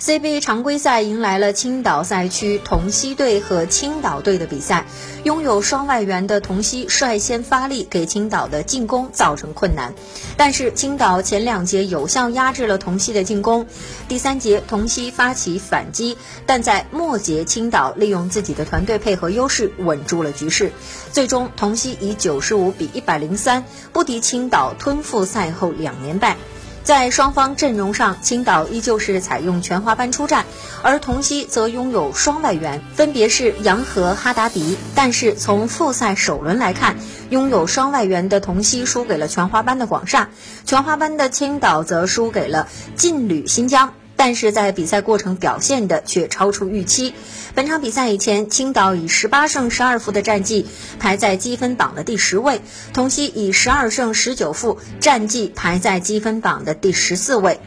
CBA 常规赛迎来了青岛赛区同曦队和青岛队的比赛，拥有双外援的同曦率先发力，给青岛的进攻造成困难。但是青岛前两节有效压制了同曦的进攻，第三节同曦发起反击，但在末节青岛利用自己的团队配合优势稳住了局势，最终同曦以九十五比一百零三不敌青岛，吞负赛后两连败。在双方阵容上，青岛依旧是采用全华班出战，而同曦则拥有双外援，分别是杨和哈达迪。但是从复赛首轮来看，拥有双外援的同曦输给了全华班的广厦，全华班的青岛则输给了劲旅新疆。但是在比赛过程表现的却超出预期。本场比赛以前，青岛以十八胜十二负的战绩排在积分榜的第十位，同曦以十二胜十九负战绩排在积分榜的第十四位。